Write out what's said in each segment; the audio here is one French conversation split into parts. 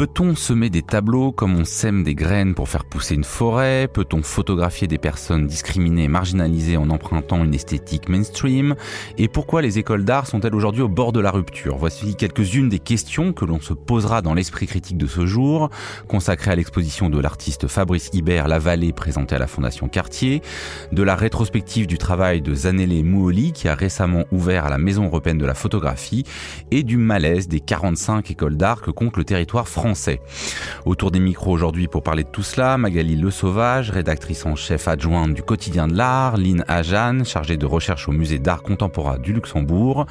Peut-on semer des tableaux comme on sème des graines pour faire pousser une forêt? Peut-on photographier des personnes discriminées et marginalisées en empruntant une esthétique mainstream? Et pourquoi les écoles d'art sont-elles aujourd'hui au bord de la rupture? Voici quelques-unes des questions que l'on se posera dans l'esprit critique de ce jour, consacré à l'exposition de l'artiste Fabrice Hibert La Vallée présentée à la Fondation Cartier, de la rétrospective du travail de Zanele Mouoli qui a récemment ouvert à la Maison européenne de la photographie et du malaise des 45 écoles d'art que compte le territoire français Autour des micros aujourd'hui pour parler de tout cela, Magali Le Sauvage, rédactrice en chef adjointe du quotidien de l'art, Lynn Ajan, chargée de recherche au musée d'art contemporain du Luxembourg,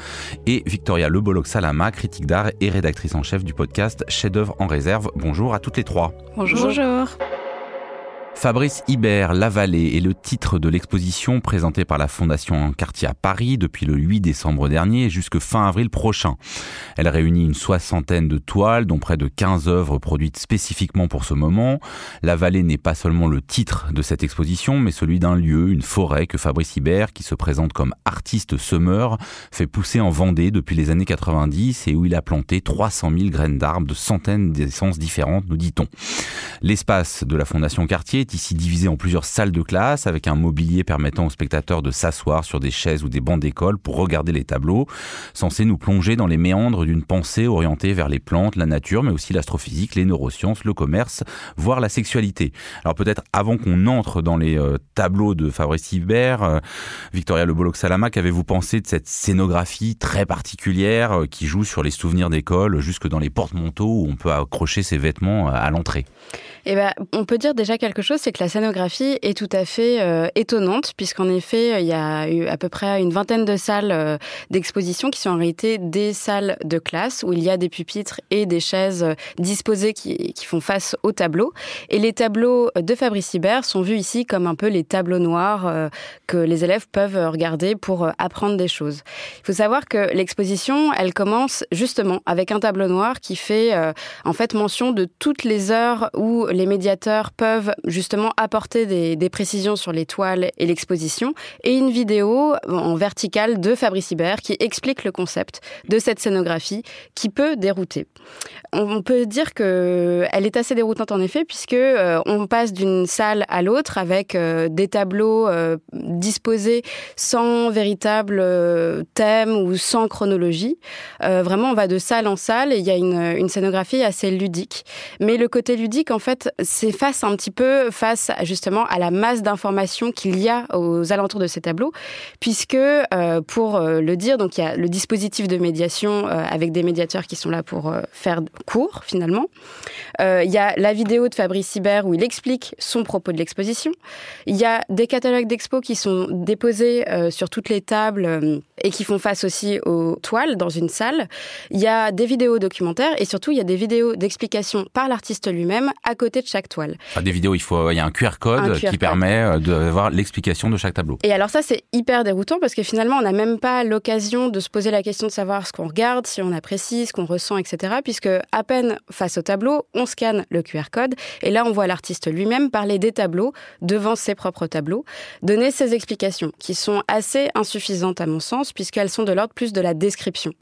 et Victoria Lebolog Salama, critique d'art et rédactrice en chef du podcast Chef-d'œuvre en réserve. Bonjour à toutes les trois. Bonjour. Bonjour. Fabrice Hibert, La Vallée est le titre de l'exposition présentée par la Fondation Cartier à Paris depuis le 8 décembre dernier jusqu'à fin avril prochain. Elle réunit une soixantaine de toiles, dont près de 15 œuvres produites spécifiquement pour ce moment. La Vallée n'est pas seulement le titre de cette exposition, mais celui d'un lieu, une forêt que Fabrice Hibert, qui se présente comme artiste semeur, fait pousser en Vendée depuis les années 90 et où il a planté 300 000 graines d'arbres de centaines d'essences différentes, nous dit-on. L'espace de la Fondation Cartier ici divisé en plusieurs salles de classe avec un mobilier permettant aux spectateurs de s'asseoir sur des chaises ou des bancs d'école pour regarder les tableaux, censés nous plonger dans les méandres d'une pensée orientée vers les plantes, la nature, mais aussi l'astrophysique, les neurosciences, le commerce, voire la sexualité. Alors peut-être avant qu'on entre dans les euh, tableaux de Fabrice Hibert, euh, Victoria Le Bolloc-Salama, qu'avez-vous pensé de cette scénographie très particulière euh, qui joue sur les souvenirs d'école jusque dans les porte-manteaux où on peut accrocher ses vêtements à l'entrée? Eh ben, on peut dire déjà quelque chose, c'est que la scénographie est tout à fait euh, étonnante, puisqu'en effet, il y a eu à peu près une vingtaine de salles euh, d'exposition qui sont en réalité des salles de classe, où il y a des pupitres et des chaises euh, disposées qui, font face aux tableaux. Et les tableaux de Fabrice Hibert sont vus ici comme un peu les tableaux noirs que les élèves peuvent regarder pour apprendre des choses. Il faut savoir que l'exposition, elle commence justement avec un tableau noir qui fait en fait mention de toutes les heures où les médiateurs peuvent justement apporter des, précisions sur les toiles et l'exposition, et une vidéo en verticale de Fabrice Hibert qui explique le concept de cette scénographie qui peut dérouter. On peut dire que elle est assez déroutante en effet puisque euh, on passe d'une salle à l'autre avec euh, des tableaux euh, disposés sans véritable thème ou sans chronologie. vraiment, on va de salle en salle et il y a une, scénographie assez ludique. Mais le côté ludique, en fait, c'est face un petit peu face justement à la masse d'informations qu'il y a aux alentours de ces tableaux, puisque euh, pour euh, le dire, donc il y a le dispositif de médiation euh, avec des médiateurs qui sont là pour faire cours finalement. il y a la vidéo de Fabrice Hibert où il explique son propos de l'exposition. Il y a des catalogues d'expo qui sont déposés sur toutes les tables et qui font face aussi aux toiles dans une salle. Il y a des vidéos documentaires et surtout il y a des vidéos d'explication par l'artiste lui-même à côté de chaque toile. Ah, des vidéos, il faut, il y a un QR code qui permet euh, de voir l'explication de chaque tableau. Et alors ça, c'est hyper déroutant parce que finalement, on n'a même pas l'occasion de se poser la question de savoir ce qu'on regarde, si on apprécie, ce qu'on ressent, etc. Puisque à peine face au tableau, on scanne le QR code et là, on voit l'artiste lui-même parler des tableaux devant ses propres tableaux, donner ses explications qui sont assez insuffisantes à mon sens puisqu'elles sont de l'ordre plus de la description.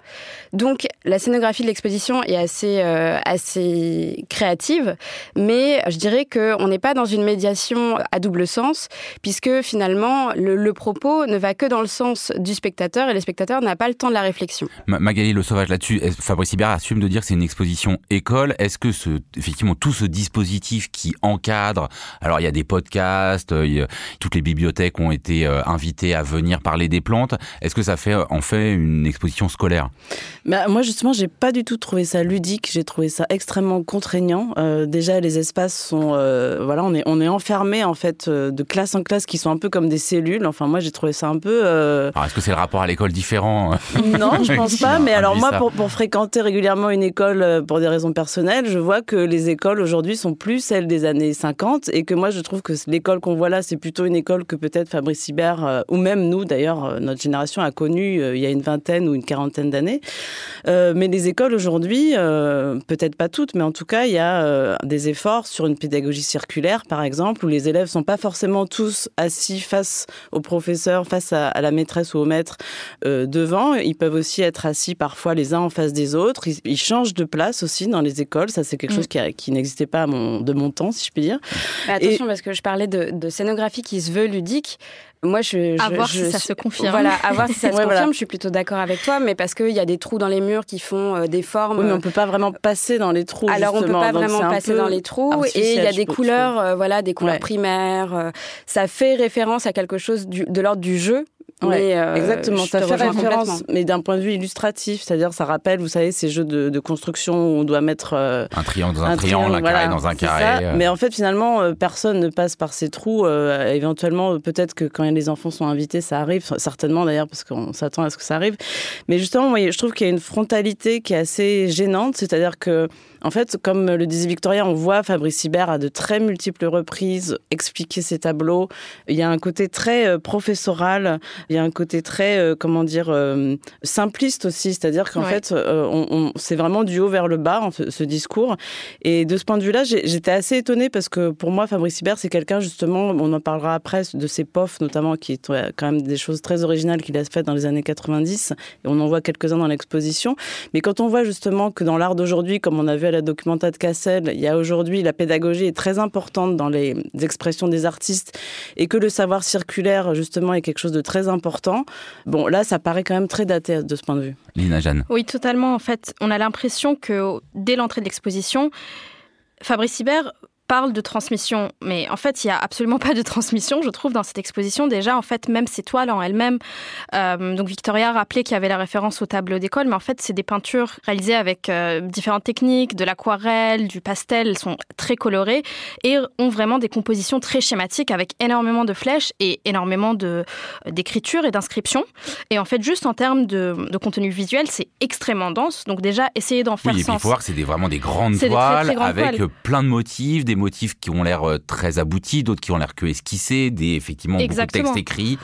Donc, la scénographie de l'exposition est assez, euh, assez créative, mais je dirais qu'on n'est pas dans une médiation à double sens, puisque finalement, le, propos ne va que dans le sens du spectateur et le spectateur n'a pas le temps de la réflexion. Magali Le Sauvage là-dessus, Fabrice Hibert assume de dire que c'est une exposition école. Est-ce que ce, effectivement tout ce dispositif qui encadre, alors il y a des podcasts, toutes les bibliothèques ont été euh, invitées à venir parler des plantes, est-ce que ça fait en fait une exposition scolaire? Bah, Moi justement, j'ai pas du tout trouvé ça ludique, j'ai trouvé ça extrêmement contraignant. Euh, déjà, les espaces sont, euh, voilà, on est, on est enfermé en fait de classe en classe qui sont un peu comme des cellules. Enfin, moi, j'ai trouvé ça un peu. Est-ce que c'est le rapport à l'école différent Non, je pense pas. mais alors moi, pour, pour, fréquenter régulièrement une école pour des raisons personnelles, je vois que les écoles aujourd'hui sont plus celles des années 50 et que moi, je trouve que l'école qu'on voit là, c'est plutôt une école que peut-être Fabrice Hibert ou même nous, d'ailleurs, notre génération a connue il y a une vingtaine ou une quarantaine d'années. mais les écoles aujourd'hui, peut-être pas toutes, mais en tout cas, il y a des efforts sur une pédagogie circulaire, par exemple, où les élèves sont pas forcément tous assis face au professeur, face à, la maîtresse ou au maître euh, devant. Ils peuvent aussi être assis parfois les uns en face des autres. Ils, changent de place aussi dans les écoles. Ça, c'est quelque mm. chose qui, qui n'existait pas à mon, de mon temps, si je puis dire. attention, parce que je parlais de, de scénographie qui se veut ludique. Moi, je, à voir si ça se confirme. Voilà, à voir si ça se confirme. Je suis plutôt d'accord avec toi, mais parce qu'il y a des trous dans les murs qui font euh, des formes. Oui, mais on peut pas vraiment passer dans les trous. Alors, on peut pas vraiment passer dans les trous, et il y a des couleurs, euh, voilà, des couleurs primaires. Euh, ça fait référence à quelque chose du, de l'ordre du jeu, oui, euh, exactement. Ça fait référence, mais d'un point de vue illustratif, c'est-à-dire ça rappelle, vous savez, ces jeux de, de construction où on doit mettre euh, un triangle dans un, triangle, un carré dans un carré. Euh. Mais en fait, finalement, personne ne passe par ces trous. éventuellement, peut-être que quand les enfants sont invités, ça arrive, certainement d'ailleurs, parce qu'on s'attend à ce que ça arrive. Mais justement, moi, je trouve qu'il y a une frontalité qui est assez gênante, c'est-à-dire que en fait, comme le disait Victoria, on voit Fabrice Hibert à de très multiples reprises expliquer ses tableaux. Il y a un côté très euh, professoral, il y a un côté très, euh, comment dire, euh, simpliste aussi. C'est-à-dire qu'en fait, on, c'est vraiment du haut vers le bas, ce discours. Et de ce point de vue-là, j'étais assez étonnée parce que pour moi, Fabrice Hibert, c'est quelqu'un, justement, on en parlera après, de ses POF notamment, qui est quand même des choses très originales qu'il a faites dans les années 90. Et on en voit quelques-uns dans l'exposition. Mais quand on voit justement que dans l'art d'aujourd'hui, comme on a vu à la documenta de Cassel, il y a aujourd'hui la pédagogie est très importante dans les expressions des artistes et que le savoir circulaire justement est quelque chose de très important. Bon, là, ça paraît quand même très daté de ce point de vue. Lina Jeanne. Oui, totalement. En fait, on a l'impression que dès l'entrée de l'exposition, Fabrice Hibert parle de transmission, mais en fait, il y a absolument pas de transmission, je trouve, dans cette exposition. Déjà, en fait, même ces toiles en elles-mêmes. Euh, donc, Victoria a rappelé qu'il y avait la référence au tableau d'école, mais en fait, c'est des peintures réalisées avec euh, différentes techniques, de l'aquarelle, du pastel. Elles sont très colorées et ont vraiment des compositions très schématiques avec énormément de flèches et énormément euh, d'écriture et d'inscriptions. Et en fait, juste en termes de, de contenu visuel, c'est extrêmement dense. Donc, déjà, essayer d'en faire oui, et sens. Il faut voir que c'est vraiment des grandes toiles avec plein de motifs, des motifs qui ont l'air euh, très aboutis, d'autres qui ont l'air que esquissés, des effectivement beaucoup de textes écrits.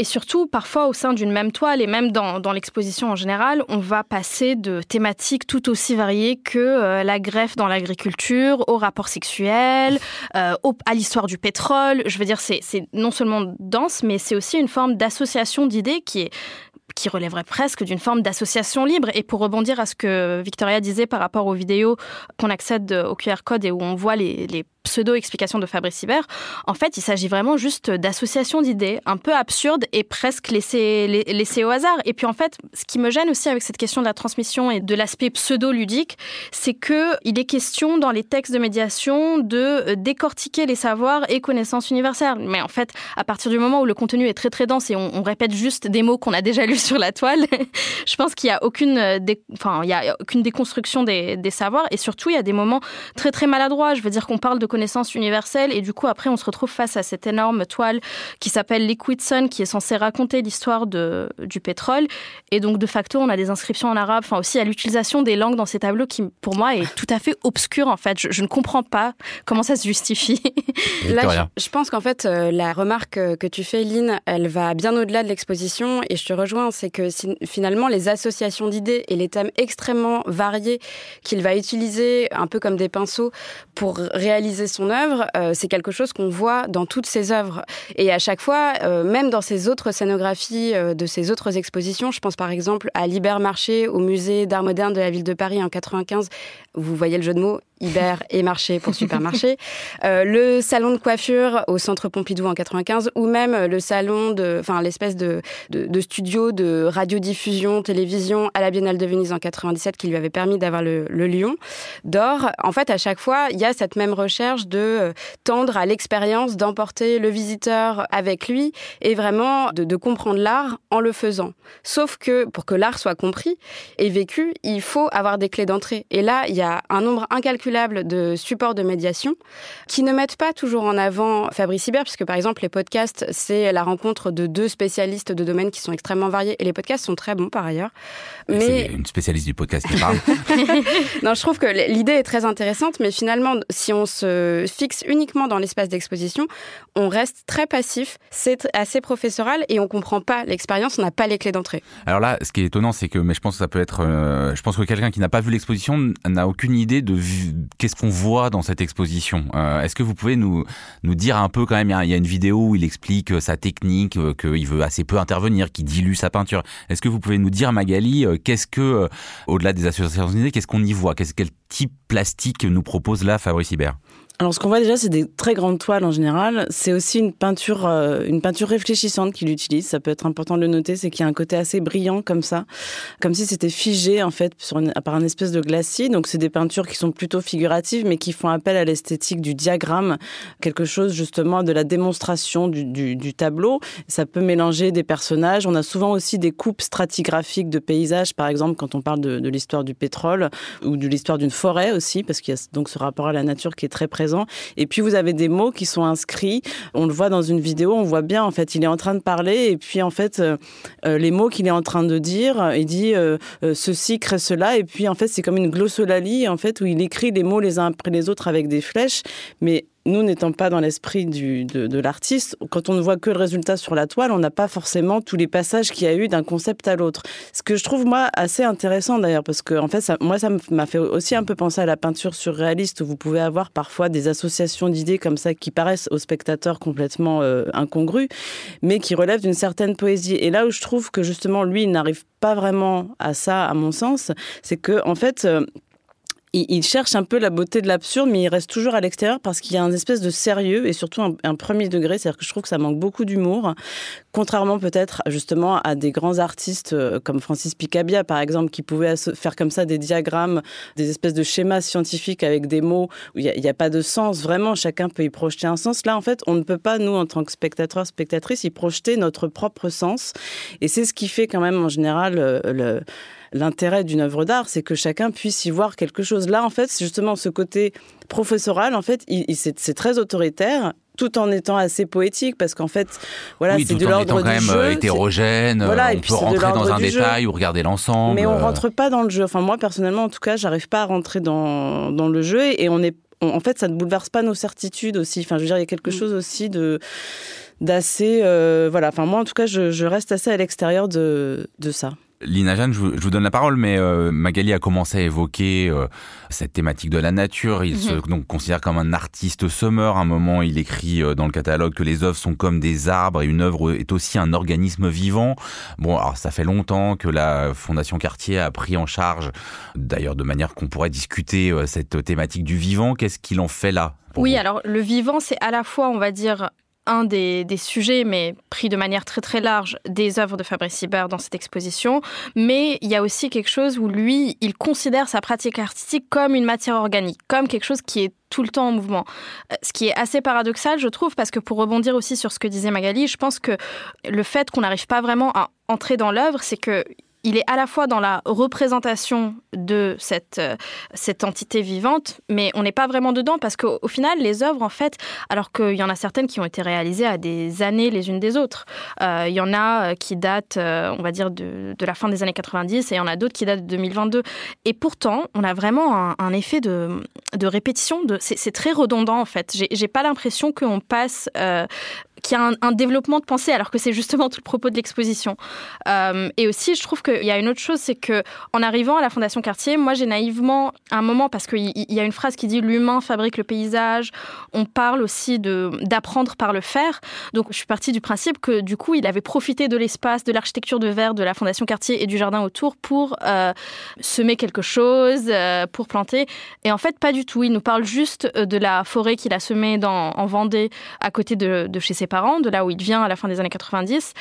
Et surtout, parfois, au sein d'une même toile, et même dans, dans l'exposition en général, on va passer de thématiques tout aussi variées que euh, la greffe dans l'agriculture, au rapport sexuel, euh, à l'histoire du pétrole. Je veux dire, c'est non seulement dense, mais c'est aussi une forme d'association d'idées qui est qui relèverait presque d'une forme d'association libre. Et pour rebondir à ce que Victoria disait par rapport aux vidéos qu'on accède au QR code et où on voit les, les pseudo-explication de Fabrice Hibert, en fait, il s'agit vraiment juste d'associations d'idées un peu absurdes et presque laissées, au hasard. Et puis, en fait, ce qui me gêne aussi avec cette question de la transmission et de l'aspect pseudo-ludique, c'est que il est question dans les textes de médiation de euh, décortiquer les savoirs et connaissances universelles. Mais en fait, à partir du moment où le contenu est très très dense et on, répète juste des mots qu'on a déjà lus sur la toile, je pense qu'il n'y a aucune, euh, enfin, y a aucune déconstruction des, des savoirs et surtout, il y a des moments très très maladroits. Je veux dire qu'on parle de connaissance universelle. Et du coup, après, on se retrouve face à cette énorme toile qui s'appelle Liquid Sun, qui est censée raconter l'histoire du pétrole. Et donc, de facto, on a des inscriptions en arabe, enfin aussi à l'utilisation des langues dans ces tableaux qui, pour moi, est tout à fait obscur, en fait. Je, ne comprends pas comment ça se justifie. Là, je, pense qu'en fait, euh, la remarque que tu fais, Lynn, elle va bien au-delà de l'exposition. Et je te rejoins, c'est que finalement, les associations d'idées et les thèmes extrêmement variés qu'il va utiliser, un peu comme des pinceaux, pour réaliser son œuvre, euh, c'est quelque chose qu'on voit dans toutes ses œuvres. Et à chaque fois, euh, même dans ses autres scénographies euh, de ses autres expositions, je pense par exemple à Marché au musée d'art moderne de la ville de Paris en 95. Vous voyez le jeu de mots, Iber et marché pour supermarché, euh, le salon de coiffure au centre Pompidou en 95, ou même le salon de, enfin l'espèce de, de, de, studio de radiodiffusion, télévision à la Biennale de Venise en 97 qui lui avait permis d'avoir le, le lion d'or. En fait, à chaque fois, il y a cette même recherche de euh, tendre à l'expérience, d'emporter le visiteur avec lui et vraiment de, de comprendre l'art en le faisant. Sauf que pour que l'art soit compris et vécu, il faut avoir des clés d'entrée. Et là, il y a un nombre incalculable de supports de médiation qui ne mettent pas toujours en avant Fabrice Hibert, puisque par exemple les podcasts, c'est la rencontre de deux spécialistes de domaines qui sont extrêmement variés, et les podcasts sont très bons par ailleurs. Mais c'est une spécialiste du podcast qui parle. non, je trouve que l'idée est très intéressante, mais finalement, si on se fixe uniquement dans l'espace d'exposition, on reste très passif, c'est assez professoral et on comprend pas l'expérience, on n'a pas les clés d'entrée. Alors là, ce qui est étonnant, c'est que, mais je pense que ça peut être, euh, je pense que quelqu'un qui n'a pas vu l'exposition n'a aucune idée de qu'est-ce qu'on voit dans cette exposition? Euh, est-ce que vous pouvez nous nous dire un peu quand même, il y a une vidéo où il explique euh, sa technique, qu'il veut assez peu intervenir, qu'il dilue sa peinture. Est-ce que vous pouvez nous dire, Magali, qu'est-ce que, au-delà des associations qu'est-ce qu'on y voit? Quel type plastique nous propose là Fabrice Hibert? Alors, ce qu'on voit déjà, c'est des très grandes toiles en général. C'est aussi une peinture, euh, une peinture réfléchissante qu'il utilise. Ça peut être important de le noter, c'est qu'il y a un côté assez brillant comme ça, comme si c'était figé en fait sur par un espèce de glacis. Donc, c'est des peintures qui sont plutôt figuratives, mais qui font appel à l'esthétique du diagramme, quelque chose justement de la démonstration du, tableau. Ça peut mélanger des personnages. On a souvent aussi des coupes stratigraphiques de paysages, par exemple quand on parle de l'histoire du pétrole ou de l'histoire d'une forêt aussi, parce qu'il y a donc ce rapport à la nature qui est très présent et puis vous avez des mots qui sont inscrits. On le voit dans une vidéo, on voit bien en fait, il est en train de parler. Et puis en fait euh, euh, les mots qu'il est en train de dire, il dit euh, ceci crée cela. Et puis en fait c'est comme une glossolalie en fait où il écrit les mots les uns après les autres avec des flèches, mais nous n'étant pas dans l'esprit de, l'artiste, quand on ne voit que le résultat sur la toile, on n'a pas forcément tous les passages qu'il y a eu d'un concept à l'autre. Ce que je trouve moi assez intéressant d'ailleurs, parce que en fait, ça, moi ça m'a fait aussi un peu penser à la peinture surréaliste où vous pouvez avoir parfois des associations d'idées comme ça qui paraissent aux spectateurs complètement euh, incongrues, mais qui relèvent d'une certaine poésie. Et là où je trouve que justement lui n'arrive pas vraiment à ça, à mon sens, c'est que en fait euh, il, cherche un peu la beauté de l'absurde, mais il reste toujours à l'extérieur parce qu'il y a un espèce de sérieux et surtout un, premier degré. C'est-à-dire que je trouve que ça manque beaucoup d'humour, contrairement peut-être justement à des grands artistes euh, comme Francis Picabia, par exemple, qui pouvaient faire comme ça des diagrammes, des espèces de schémas scientifiques avec des mots où il n'y a, pas de sens. Vraiment, chacun peut y projeter un sens. Là, en fait, on ne peut pas, nous, en tant que spectateurs, spectatrices, y projeter notre propre sens. Et c'est ce qui fait quand même en général euh, le l'intérêt d'une œuvre d'art, c'est que chacun puisse y voir quelque chose. Là, en fait, c'est justement ce côté professoral, en fait, il, c'est très autoritaire tout en étant assez poétique parce qu'en fait voilà c'est de l'ordre du quand même jeu hétérogène voilà, on peut rentrer dans un détail ou regarder l'ensemble mais on rentre pas dans le jeu. Enfin moi personnellement en tout cas j'arrive pas à rentrer dans, dans le jeu et on est en fait ça ne bouleverse pas nos certitudes aussi. Enfin je veux dire il y a quelque mm. chose aussi de d'assez euh, voilà. Enfin moi en tout cas je, je reste assez à l'extérieur de, de ça Lina Jeanne, je vous, donne la parole, mais euh, Magali a commencé à évoquer euh, cette thématique de la nature. Il se mhm. donc, considère comme un artiste semeur. À un moment, il écrit euh, dans le catalogue que les œuvres sont comme des arbres et une œuvre est aussi un organisme vivant. Bon, alors ça fait longtemps que la Fondation Cartier a pris en charge, d'ailleurs de manière qu'on pourrait discuter cette thématique du vivant. Qu'est-ce qu'il en fait là oui, alors le vivant, c'est à la fois, on va dire, un des, sujets, mais pris de manière très très large, des œuvres de Fabrice Hibert dans cette exposition. Mais il y a aussi quelque chose où lui, il considère sa pratique artistique comme une matière organique, comme quelque chose qui est tout le temps en mouvement. Euh, ce qui est assez paradoxal, je trouve, parce que pour rebondir aussi sur ce que disait Magali, je pense que le fait qu'on n'arrive pas vraiment à entrer dans l'œuvre, c'est que il est à la fois dans la représentation de cette, euh, cette entité vivante, mais on n'est pas vraiment dedans parce qu'au final, les œuvres, en fait, alors qu'il y en a certaines qui ont été réalisées à des années les unes des autres, euh, il y en a euh, qui datent, on va dire, de, la fin des années 90 et il y en a d'autres qui datent de 2022. Et pourtant, on a vraiment un, effet de, de répétition. C'est, très redondant, en fait. J'ai, j'ai pas l'impression qu'on passe qu'il y a un, développement de pensée, alors que c'est justement tout le propos de l'exposition. Euh, et aussi, je trouve qu'il y a une autre chose, c'est que en arrivant à la Fondation Cartier, moi j'ai naïvement un moment parce qu'il y a une phrase qui dit l'humain fabrique le paysage. On parle aussi d'apprendre par le faire. Donc je suis partie du principe que du coup il avait profité de l'espace, de l'architecture de verre de la Fondation Cartier et du jardin autour pour euh, semer quelque chose, euh, pour planter. Et en fait pas du tout. Il nous parle juste de la forêt qu'il a semée en Vendée à côté de, de chez ses parents, de là où il vient à la fin des années 90.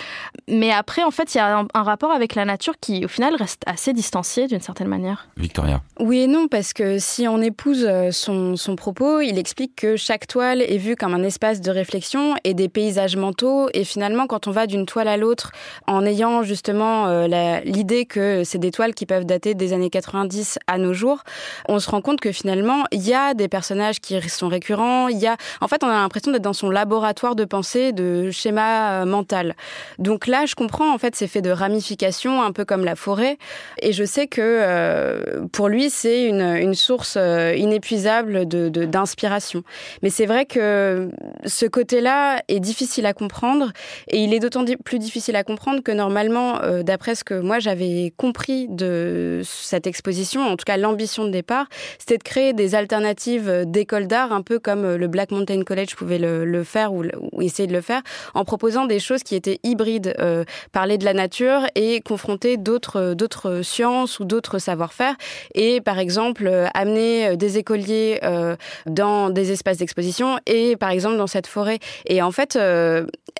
Mais après, en fait, il y a un, rapport avec la nature qui, au final, reste assez distancié d'une certaine manière. Victoria. Oui et non, parce que si on épouse euh, son, son propos, il explique que chaque toile est vue comme un espace de réflexion et des paysages mentaux. Et finalement, quand on va d'une toile à l'autre, en ayant justement euh, l'idée que c'est des toiles qui peuvent dater des années 90 à nos jours, on se rend compte que finalement, il y a des personnages qui sont récurrents. Il y a, en fait, on a l'impression d'être dans son laboratoire de pensée, de schéma euh, mental. Donc là, je comprends en fait ces faits de ramification, un peu comme la forêt. Et je sais que euh, pour lui, c'est une, source euh, inépuisable de d'inspiration. Mais c'est vrai que ce côté-là est difficile à comprendre, et il est d'autant plus difficile à comprendre que normalement, d'après ce que moi j'avais compris de cette exposition, en tout cas l'ambition de départ, c'était de créer des alternatives d'écoles d'art, un peu comme le Black Mountain College pouvait le, faire ou, essayer de le faire, en proposant des choses qui étaient hybrides, euh, parler de la nature et confronter d'autres d'autres sciences ou d'autres savoir-faire. Et par exemple, euh, amener des écoliers euh, dans des espaces d'exposition et par exemple dans cette forêt. Et en fait,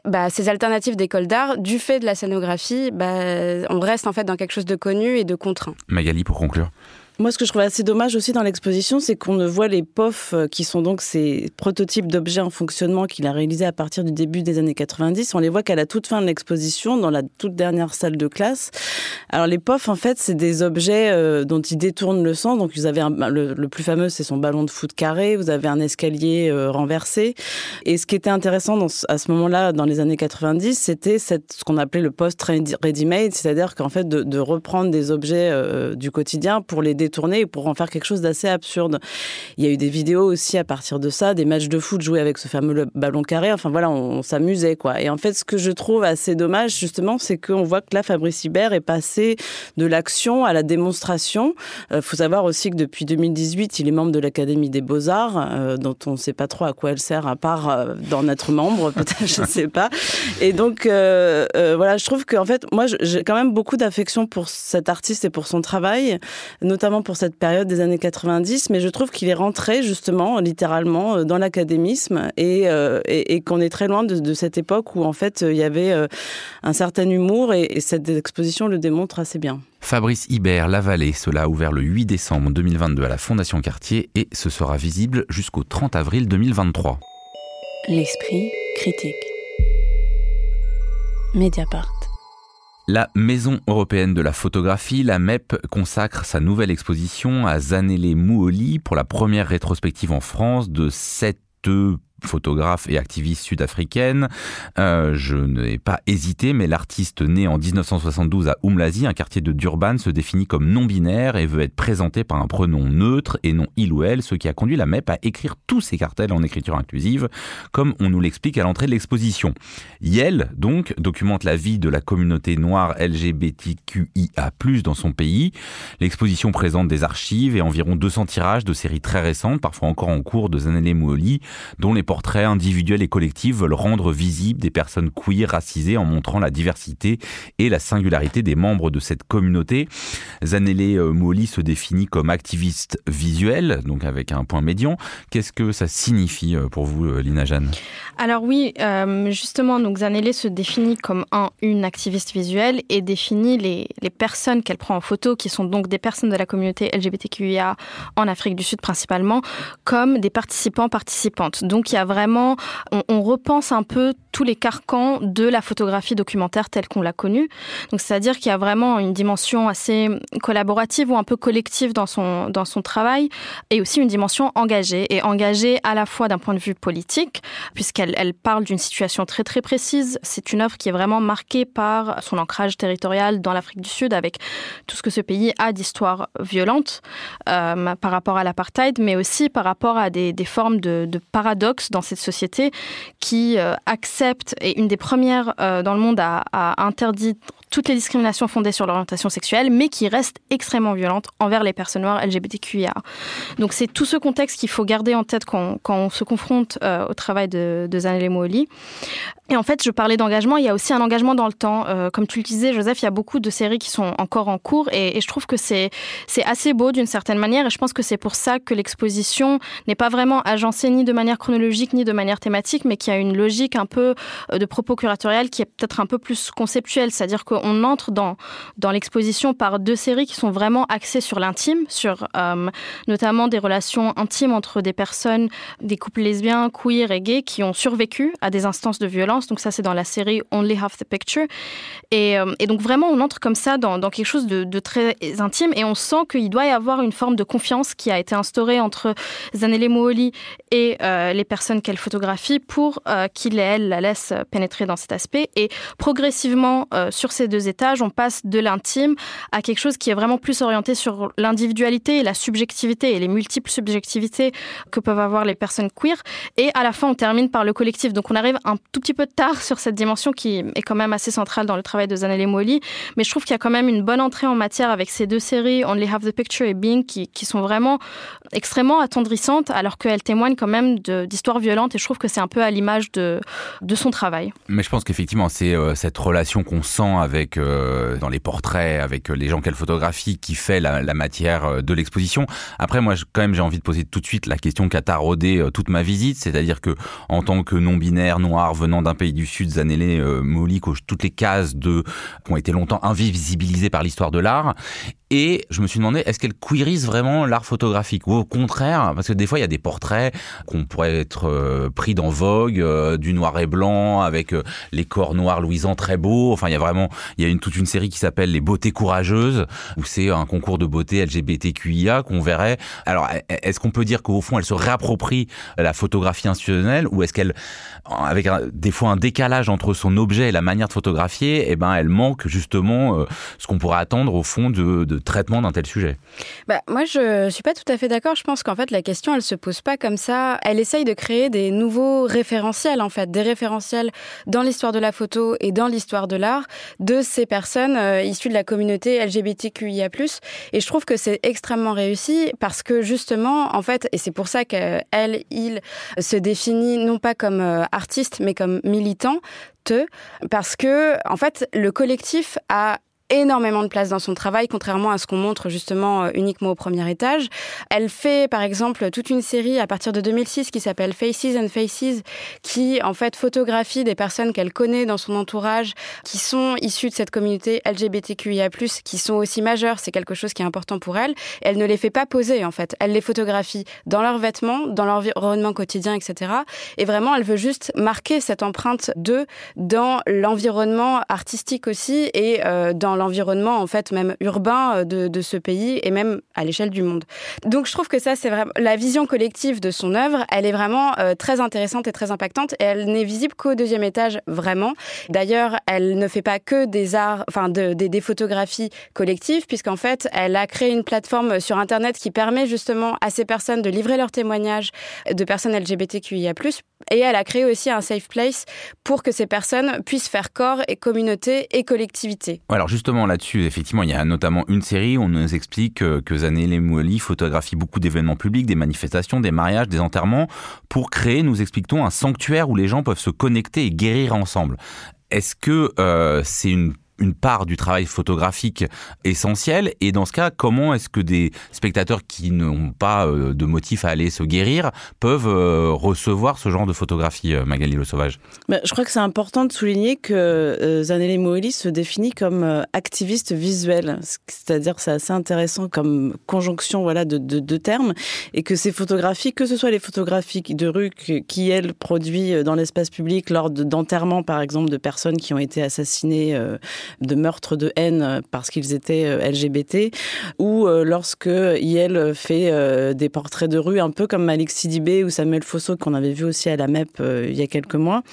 bah, ces alternatives d'école d'art, du fait de la scénographie, bah, on reste en fait dans quelque chose de connu et de contraint. Magali, pour conclure. Moi, ce que je trouve assez dommage aussi dans l'exposition, c'est qu'on ne voit les POF, euh, qui sont donc ces prototypes d'objets en fonctionnement qu'il a réalisés à partir du début des années 90. On les voit qu'à la toute fin de l'exposition, dans la toute dernière salle de classe. Alors, les POF, en fait, c'est des objets euh, dont ils détournent le sens. Donc, vous avez le, plus fameux, c'est son ballon de foot carré. Vous avez un escalier euh, renversé. Et ce qui était intéressant à ce moment-là, dans les années 90, c'était ce qu'on appelait le post-ready-made, c'est-à-dire qu'en fait, de, reprendre des objets du quotidien pour les détourner tourner pour en faire quelque chose d'assez absurde. Il y a eu des vidéos aussi à partir de ça, des matchs de foot joués avec ce fameux ballon carré. Enfin voilà, on, s'amusait quoi. Et en fait, ce que je trouve assez dommage justement, c'est qu'on voit que là, Fabrice Hibert est passé de l'action à la démonstration. Il euh, faut savoir aussi que depuis 2018, il est membre de l'Académie des Beaux-Arts, euh, dont on ne sait pas trop à quoi elle sert, à part euh, d'en être membre, peut-être, je ne sais pas. Et donc, voilà, je trouve qu'en fait, moi, j'ai quand même beaucoup d'affection pour cet artiste et pour son travail, notamment pour cette période des années 90, mais je trouve qu'il est rentré justement, littéralement, euh, dans l'académisme euh, et, et, qu'on est très loin de, cette époque où en fait il y avait euh, un certain humour et, cette exposition le démontre assez bien. Fabrice Hibert, La Vallée, cela a ouvert le 8 décembre 2022 à la Fondation Cartier et ce sera visible jusqu'au 30 avril 2023. L'esprit critique. Mediapart. La Maison européenne de la photographie, la MEP, consacre sa nouvelle exposition à Zanele Mouoli pour la première rétrospective en France de sept photographe et activiste sud-africaine. Euh, je n'ai pas hésité, mais l'artiste né en 1972 à Umlazi, un quartier de Durban, se définit comme non-binaire et veut être présenté par un pronom neutre et non il ou elle, ce qui a conduit la MEP à écrire tous ses cartels en écriture inclusive, comme on nous l'explique à l'entrée de l'exposition. Yel, donc, documente la vie de la communauté noire LGBTQIA+, dans son pays. L'exposition présente des archives et environ 200 tirages de séries très récentes, parfois encore en cours de Zanele Mouoli, dont les portraits individuels et collectifs veulent rendre visibles des personnes queer racisées en montrant la diversité et la singularité des membres de cette communauté. Zanele euh, Moli se définit comme activiste visuel, donc avec un point médian. Qu'est-ce que ça signifie euh, pour vous, euh, Lina Jeanne? Alors oui, justement, donc Zanele se définit comme un, une activiste visuelle et définit les, les personnes qu'elle prend en photo, qui sont donc des personnes de la communauté LGBTQIA en Afrique du Sud principalement, comme des participants participantes. Donc il y a vraiment, on, repense un peu tous les carcans de la photographie documentaire telle qu'on l'a connue. Donc c'est-à-dire qu'il y a vraiment une dimension assez collaborative ou un peu collective dans son dans son travail et aussi une dimension engagée et engagée à la fois d'un point de vue politique puisqu'elle elle parle d'une situation très très précise. C'est une œuvre qui est vraiment marquée par son ancrage territorial dans l'Afrique du Sud avec tout ce que ce pays a d'histoire violente euh, par rapport à l'apartheid, mais aussi par rapport à des, des formes de, de paradoxes dans cette société qui euh, accepte, et une des premières euh, dans le monde à, à interdire toutes les discriminations fondées sur l'orientation sexuelle, mais qui reste extrêmement violente envers les personnes noires LGBTQIA. Donc c'est tout ce contexte qu'il faut garder en tête quand, on se confronte euh, au travail de, de Zanele Mooli. Et en fait, je parlais d'engagement, il y a aussi un engagement dans le temps. Euh, comme tu le disais, Joseph, il y a beaucoup de séries qui sont encore en cours et, je trouve que c'est assez beau d'une certaine manière et je pense que c'est pour ça que l'exposition n'est pas vraiment agencée ni de manière chronologique ni de manière thématique, mais qui a une logique un peu euh, de propos curatorial qui est peut-être un peu plus conceptuelle, c'est-à-dire qu'on entre dans dans l'exposition par deux séries qui sont vraiment axées sur l'intime, sur euh, notamment des relations intimes entre des personnes, des couples lesbiens, queer et gays qui ont survécu à des instances de violence donc ça c'est dans la série Only Half the Picture. Et, euh, donc vraiment on entre comme ça dans, dans quelque chose de, très intime et on sent qu'il doit y avoir une forme de confiance qui a été instaurée entre Zanele Mooli et euh, les personnes qu'elle photographie pour qu'il et elle la laisse pénétrer dans cet aspect. Et progressivement sur ces deux étages, on passe de l'intime à quelque chose qui est vraiment plus orienté sur l'individualité et la subjectivité et les multiples subjectivités que peuvent avoir les personnes queer. Et à la fin, on termine par le collectif. Donc on arrive un tout petit peu tard sur cette dimension qui est quand même assez centrale dans le travail de Zanelle Molly, mais je trouve qu'il y a quand même une bonne entrée en matière avec ces deux séries, Only Have the Picture et Being, qui, sont vraiment extrêmement attendrissantes, alors qu'elles témoignent quand même d'histoires violentes, et je trouve que c'est un peu à l'image de, de son travail. Mais je pense qu'effectivement, c'est euh, cette relation qu'on sent avec euh, dans les portraits, avec euh, les gens qu'elle photographie, qui fait la, matière euh, de l'exposition. Après, moi, quand même, j'ai envie de poser tout de suite la question qui a taraudé toute ma visite, c'est-à-dire que en tant que non-binaire noir venant d'un pays du Sud, Zanélé euh, Molly coche toutes les cases de qui ont été longtemps invisibilisées par l'histoire de l'art. Et je me suis demandé, est-ce qu'elle queerise vraiment l'art photographique Ou au contraire, parce que des fois, il y a des portraits qu'on pourrait être euh, pris dans Vogue, euh, du noir et blanc, avec euh, les corps noirs luisants très beaux. Enfin, il y a vraiment, il y a une, toute une série qui s'appelle Les beautés courageuses, où c'est un concours de beauté LGBTQIA qu'on verrait. Alors, est-ce qu'on peut dire qu'au fond, elle se réapproprie la photographie institutionnelle, ou est-ce qu'elle, avec des fois un décalage entre son objet et la manière de photographier, eh ben, elle manque justement ce qu'on pourrait attendre au fond de, de traitement d'un tel sujet bah, Moi, je suis pas tout à fait d'accord. Je pense qu'en fait, la question, elle se pose pas comme ça. Elle essaye de créer des nouveaux référentiels, en fait, des référentiels dans l'histoire de la photo et dans l'histoire de l'art de ces personnes euh, issues de la communauté LGBTQIA+. Et je trouve que c'est extrêmement réussi parce que justement, en fait, et c'est pour ça qu'elle, il se définit non pas comme euh, artiste, mais comme militant, parce que, en fait, le collectif a énormément de place dans son travail, contrairement à ce qu'on montre justement euh, uniquement au premier étage. Elle fait par exemple toute une série à partir de 2006 qui s'appelle Faces and Faces, qui en fait photographie des personnes qu'elle connaît dans son entourage, qui sont issues de cette communauté LGBTQIA+, qui sont aussi majeures, c'est quelque chose qui est important pour elle. Elle ne les fait pas poser en fait, elle les photographie dans leurs vêtements, dans leur environnement quotidien, etc. Et vraiment, elle veut juste marquer cette empreinte d'eux dans l'environnement artistique aussi et euh, dans l'environnement en fait même urbain de, de ce pays et même à l'échelle du monde. Donc je trouve que ça c'est vraiment la vision collective de son œuvre, elle est vraiment euh, très intéressante et très impactante et elle n'est visible qu'au deuxième étage vraiment. D'ailleurs, elle ne fait pas que des arts, enfin de, des, des photographies collectives puisqu'en fait elle a créé une plateforme sur internet qui permet justement à ces personnes de livrer leurs témoignages de personnes LGBTQIA+ et elle a créé aussi un safe place pour que ces personnes puissent faire corps et communauté et collectivité. Alors justement là-dessus, effectivement, il y a notamment une série où on nous explique que, que Zanele Mouali photographie beaucoup d'événements publics, des manifestations, des mariages, des enterrements, pour créer, nous expliquons, un sanctuaire où les gens peuvent se connecter et guérir ensemble. Est-ce que euh, c'est une une part du travail photographique essentiel. Et dans ce cas comment est-ce que des spectateurs qui n'ont pas euh, de motif à aller se guérir peuvent euh, recevoir ce genre de photographie euh, Magali Le Sauvage? Mais je crois que c'est important de souligner que Zanele Moeli se définit comme activiste visuel c'est-à-dire c'est assez intéressant comme conjonction voilà de, de, termes et que ces photographies que ce soit les photographies de rue qui elles produit dans l'espace public lors d'enterrement par exemple de personnes qui ont été assassinées de meurtres de haine parce qu'ils étaient euh, LGBT ou euh, lorsque Yel fait euh, des portraits de rue un peu comme Malik Sidibé ou Samuel Fosso qu'on avait vu aussi à la MEP il y a quelques mois.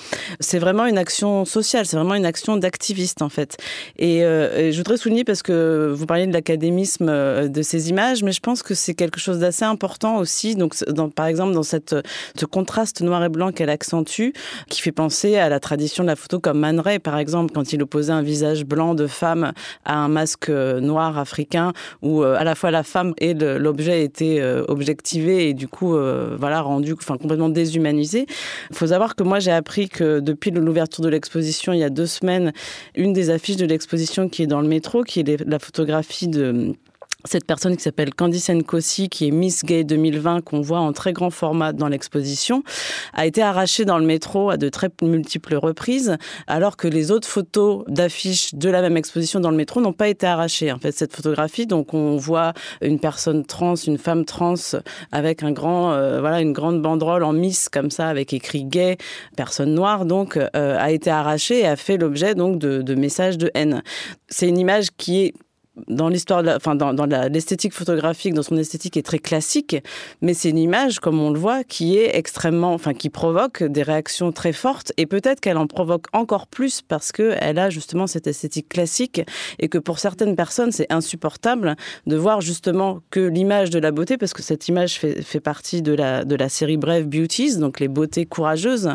C'est vraiment une action sociale c'est vraiment une action d'activiste en fait. Et, je voudrais souligner parce que vous parliez de l'académisme de ces images mais je pense que c'est quelque chose d'assez important aussi. Donc par exemple dans cette ce contraste noir et blanc qu'elle accentue qui fait penser à la tradition de la photo comme Man par exemple quand il opposait un visage blanc de femme à un masque noir africain où à la fois la femme et l'objet étaient objectivés et du coup voilà rendu enfin complètement déshumanisé. Il faut savoir que moi j'ai appris que depuis l'ouverture de l'exposition il y a deux semaines, une des affiches de l'exposition qui est dans le métro, qui est la photographie de cette personne qui s'appelle Candice Nkosi, qui est Miss Gay 2020, qu'on voit en très grand format dans l'exposition, a été arrachée dans le métro à de très multiples reprises, alors que les autres photos d'affiches de la même exposition dans le métro n'ont pas été arrachées. En fait, cette photographie, donc on voit une personne trans, une femme trans, avec un grand, euh, voilà, une grande banderole en Miss comme ça, avec écrit gay, personne noire, donc euh, a été arrachée et a fait l'objet donc de, de messages de haine. C'est une image qui est dans l'histoire, enfin dans, l'esthétique photographique, dans son esthétique est très classique, mais c'est une image, comme on le voit, qui est extrêmement, enfin qui provoque des réactions très fortes, et peut-être qu'elle en provoque encore plus parce que elle a justement cette esthétique classique, et que pour certaines personnes c'est insupportable de voir justement que l'image de la beauté, parce que cette image fait, partie de la de la série Brave Beauties, donc les beautés courageuses,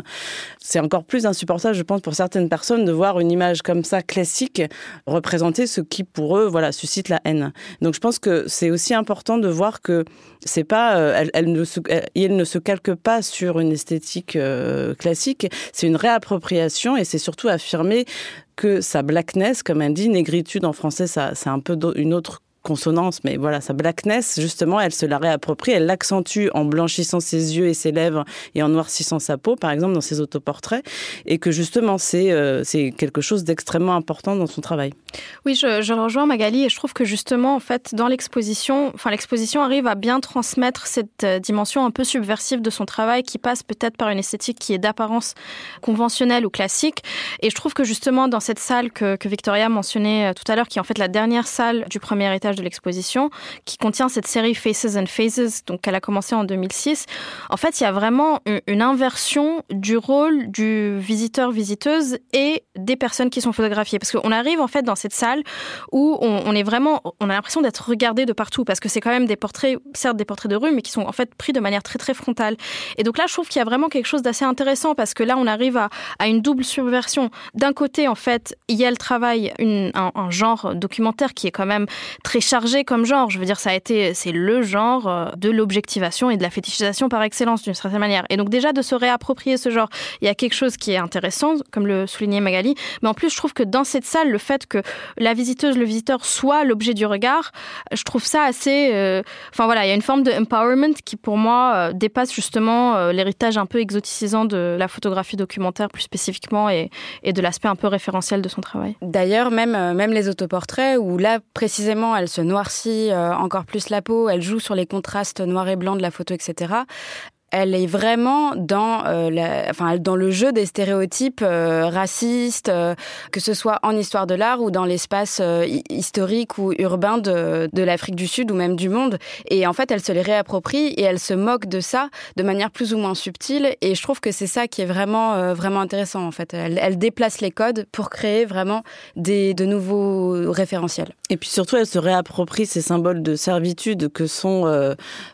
c'est encore plus insupportable, je pense, pour certaines personnes de voir une image comme ça classique représenter ce qui pour eux, voilà suscite la haine. Donc je pense que c'est aussi important de voir que c'est pas, euh, elle, ne se, il ne se calque pas sur une esthétique euh, classique. C'est une réappropriation et c'est surtout affirmer que sa blackness, comme elle dit, négritude en français, ça, c'est un peu une autre consonance, mais voilà, sa blackness, justement, elle se la réapproprie, elle l'accentue en blanchissant ses yeux et ses lèvres et en noircissant sa peau, par exemple, dans ses autoportraits, et que justement, c'est euh, quelque chose d'extrêmement important dans son travail. Oui, je, je, rejoins Magali, et je trouve que justement, en fait, dans l'exposition, enfin, l'exposition arrive à bien transmettre cette euh, dimension un peu subversive de son travail, qui passe peut-être par une esthétique qui est d'apparence conventionnelle ou classique, et je trouve que justement, dans cette salle que, que Victoria mentionnait euh, tout à l'heure, qui est en fait la dernière salle du premier étage de l'exposition, qui contient cette série Faces and Phases, donc elle a commencé en 2006. En fait, il y a vraiment une inversion du rôle du visiteur-visiteuse et des personnes qui sont photographiées. Parce qu'on arrive en fait dans cette salle où on, est vraiment, on a l'impression d'être regardé de partout, parce que c'est quand même des portraits, certes des portraits de rue, mais qui sont en fait pris de manière très très frontale. Et donc là, je trouve qu'il y a vraiment quelque chose d'assez intéressant, parce que là, on arrive à, une double subversion. D'un côté, en fait, il y a le travail, un genre documentaire qui est quand même très chargé comme genre. Je veux dire, ça a été, c'est le genre euh, de l'objectivation et de la fétichisation par excellence d'une certaine manière. Et donc déjà de se réapproprier ce genre, il y a quelque chose qui est intéressant, comme le soulignait Magali. Mais en plus, je trouve que dans cette salle, le fait que la visiteuse, le visiteur soit l'objet du regard, je trouve ça assez. Euh, enfin voilà, il y a une forme de empowerment qui pour moi euh, dépasse justement l'héritage un peu exoticisant de la photographie documentaire plus spécifiquement et, de l'aspect un peu référentiel de son travail. D'ailleurs, même même les autoportraits où là précisément elle se noircit euh, encore plus la peau, elle joue sur les contrastes noir et blanc de la photo, etc elle est vraiment dans, euh, dans le jeu des stéréotypes euh, racistes, euh, que ce soit en histoire de l'art ou dans l'espace historique ou urbain de, l'Afrique du Sud ou même du monde. Et en fait, elle se les réapproprie et elle se moque de ça de manière plus ou moins subtile. Et je trouve que c'est ça qui est vraiment, vraiment intéressant. En fait, elle, elle, déplace les codes pour créer vraiment des, de nouveaux référentiels. Et puis surtout, elle se réapproprie ces symboles de servitude que sont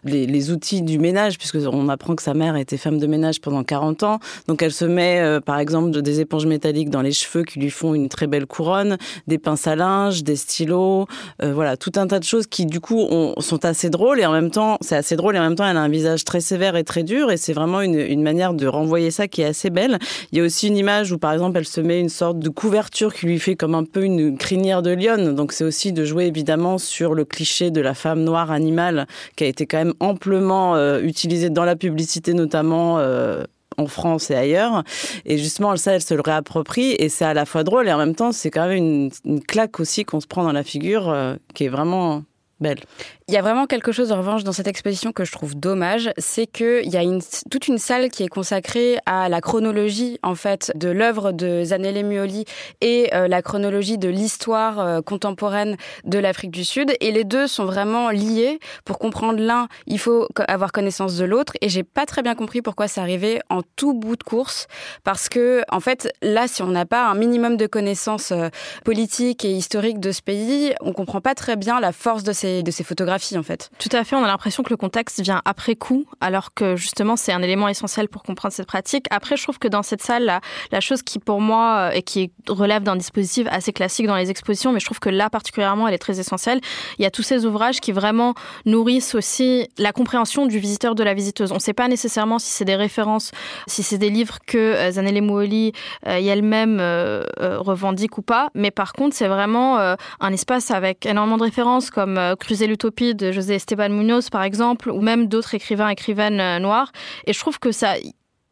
les, les outils du ménage, puisque on apprend que sa mère était femme de ménage pendant 40 ans. Donc elle se met, euh, par exemple, des éponges métalliques dans les cheveux qui lui font une très belle couronne, des pinces à linge, des stylos, euh, voilà, tout un tas de choses qui, du coup, ont, sont assez drôles et en même temps, c'est assez drôle et en même temps, elle a un visage très sévère et très dur et c'est vraiment une, manière de renvoyer ça qui est assez belle. Il y a aussi une image où, par exemple, elle se met une sorte de couverture qui lui fait comme un peu une crinière de lionne. Donc c'est aussi de jouer évidemment sur le cliché de la femme noire animale qui a été quand même amplement euh, utilisé dans la publicité notamment euh, en France et ailleurs. Et justement, ça, elle se le réapproprie et c'est à la fois drôle et en même temps, c'est quand même une, une claque aussi qu'on se prend dans la figure euh, qui est vraiment Il y a vraiment quelque chose, en revanche, dans cette exposition que je trouve dommage, c'est qu'il y a toute une salle qui est consacrée à la chronologie, en fait, de l'œuvre de Zanelle Muoli et euh, la chronologie de l'histoire euh, contemporaine de l'Afrique du Sud. Et les deux sont vraiment liés. Pour comprendre l'un, il faut avoir connaissance de l'autre. Et j'ai pas très bien compris pourquoi c'est arrivé en tout bout de course. Parce que, en fait, là, si on n'a pas un minimum de connaissances euh, politiques et historiques de ce pays, on comprend pas très bien la force de ces de ces photographies, en fait. Tout à fait. On a l'impression que le contexte vient après coup, alors que justement, c'est un élément essentiel pour comprendre cette pratique. Après, je trouve que dans cette salle, la, la chose qui, pour moi, et qui relève d'un dispositif assez classique dans les expositions, mais je trouve que là, particulièrement, elle est très essentielle. Il y a tous ces ouvrages qui vraiment nourrissent aussi la compréhension du visiteur de la visiteuse. On ne sait pas nécessairement si c'est des références, si c'est des livres que euh, Zanelle Mouoli euh, elle-même euh, revendique ou pas, mais par contre, c'est vraiment un espace avec énormément de références comme Cruiser l'utopie de José Esteban Munoz, par exemple, ou même d'autres écrivains, écrivaines noirs. Et je trouve que ça,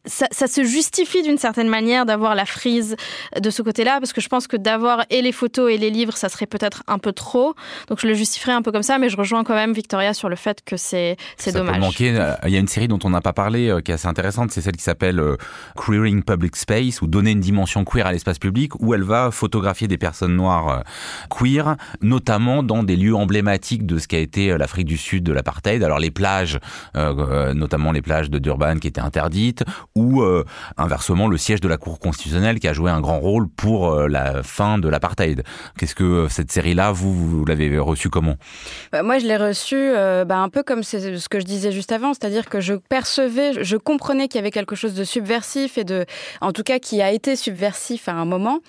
ça, ça, se justifie d'une certaine manière d'avoir la frise de ce côté-là, parce que je pense que d'avoir et les photos et les livres, ça serait peut-être un peu trop. Donc je le justifierais un peu comme ça, mais je rejoins quand même Victoria sur le fait que c'est dommage. manquer. Euh, il y a une série dont on n'a pas parlé, euh, qui est assez intéressante, c'est celle qui s'appelle euh, Queering Public Space, ou donner une dimension queer à l'espace public, où elle va photographier des personnes noires queer, notamment dans des lieux emblématiques de ce qu'a été l'Afrique du Sud de l'apartheid. Alors les plages, notamment les plages de Durban qui étaient interdites, ou euh, inversement le siège de la Cour constitutionnelle qui a joué un grand rôle pour euh, la fin de l'apartheid. Qu'est-ce que euh, cette série-là, vous, l'avez reçue comment? Bah, Moi, je l'ai reçue bah, un peu comme ce que je disais juste avant, c'est-à-dire que je percevais, je comprenais qu'il y avait quelque chose de subversif et de, en tout cas, qui a été subversif à un moment.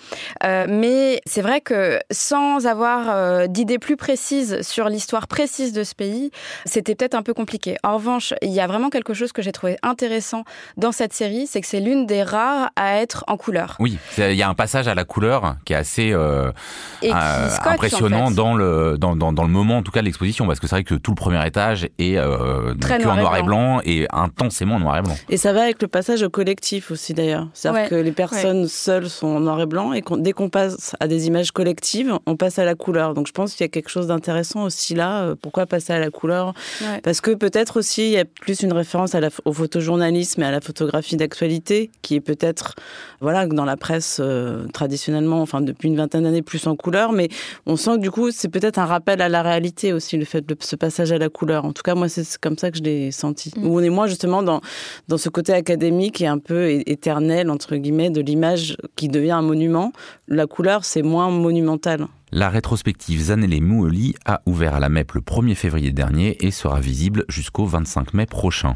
mais c'est vrai que sans avoir d'idées plus précises sur l'histoire précise de ce pays, c'était peut-être un peu compliqué. En revanche, il y a vraiment quelque chose que j'ai trouvé intéressant dans cette c'est que c'est l'une des rares à être en couleur. Oui, il y a un passage à la couleur qui est assez euh, euh, impressionnant dans, le, dans, dans, le moment, en tout cas, de l'exposition, parce que c'est vrai que tout le premier étage est euh, Très noir, en noir et blanc. et intensément noir et blanc. Et ça va avec le passage au collectif aussi, d'ailleurs. C'est-à-dire que les personnes seules sont en noir et blanc, et dès qu'on passe à des images collectives, on passe à la couleur. Donc je pense qu'il y a quelque chose d'intéressant aussi là. Pourquoi passer à la couleur? Parce que peut-être aussi, il y a plus une référence à la, au photojournalisme et à la photographie d'actualité qui est peut-être, voilà, dans la presse euh, traditionnellement, enfin depuis une vingtaine d'années, plus en couleur, mais on sent que du coup, c'est peut-être un rappel à la réalité aussi, le fait de ce passage à la couleur. En tout cas, moi, c'est comme ça que je l'ai senti. Mm. Où on est moins justement dans, dans ce côté académique et un peu éternel, entre guillemets, de l'image qui devient un monument. La couleur, c'est moins monumental. La rétrospective Zanelle Mouoli a ouvert à la MEP le 1er février dernier et sera visible jusqu'au 25 mai prochain.